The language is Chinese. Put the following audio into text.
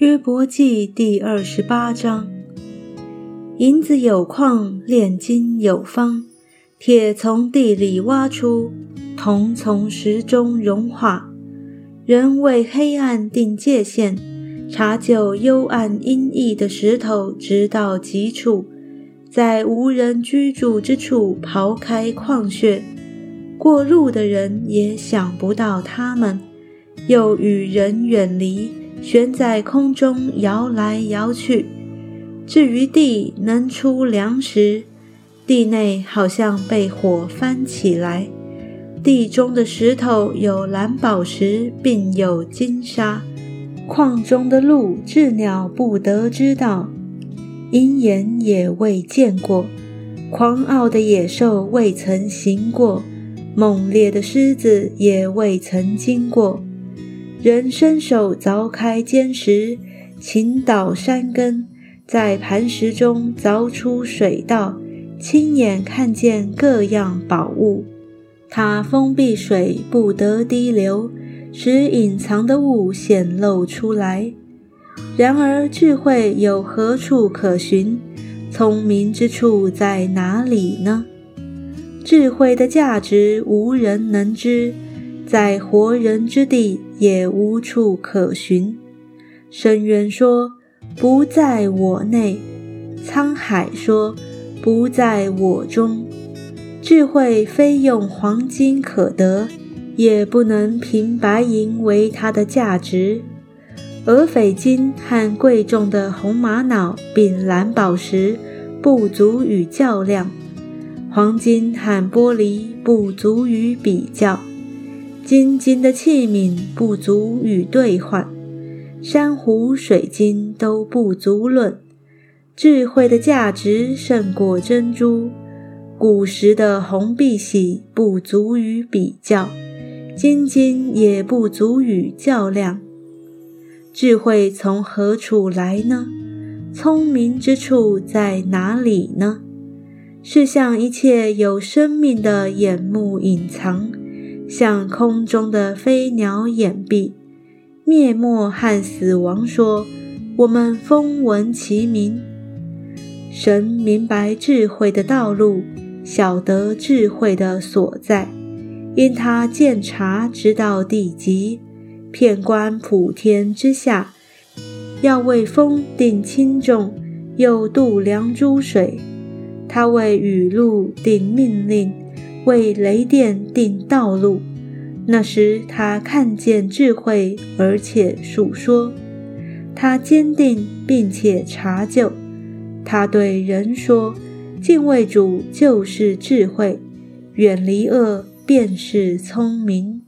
约伯记第二十八章：银子有矿，炼金有方，铁从地里挖出，铜从石中融化。人为黑暗定界限，查究幽暗阴翳的石头，直到极处，在无人居住之处刨开矿穴。过路的人也想不到他们，又与人远离。悬在空中摇来摇去。至于地能出粮食，地内好像被火翻起来。地中的石头有蓝宝石，并有金沙。矿中的鹿，鸷鸟不得知道，鹰眼也未见过。狂傲的野兽未曾行过，猛烈的狮子也未曾经过。人伸手凿开坚石，倾倒山根，在磐石中凿出水道，亲眼看见各样宝物。他封闭水，不得滴流，使隐藏的物显露出来。然而智慧有何处可寻？聪明之处在哪里呢？智慧的价值无人能知。在活人之地也无处可寻。深渊说：“不在我内。”沧海说：“不在我中。”智慧非用黄金可得，也不能凭白银为它的价值。而翡金和贵重的红玛瑙并蓝宝石不足与较量，黄金和玻璃不足与比较。金金的器皿不足与兑换，珊瑚、水晶都不足论。智慧的价值胜过珍珠，古时的红碧玺不足与比较，金金也不足与较量。智慧从何处来呢？聪明之处在哪里呢？是向一切有生命的眼目隐藏。向空中的飞鸟掩蔽，灭没和死亡说：“我们风闻其名。”神明白智慧的道路，晓得智慧的所在，因他鉴察直到地极，遍观普天之下，要为风定轻重，又度量诸水。他为雨露定命令。为雷电定道路，那时他看见智慧，而且述说；他坚定并且查究。他对人说：“敬畏主就是智慧，远离恶便是聪明。”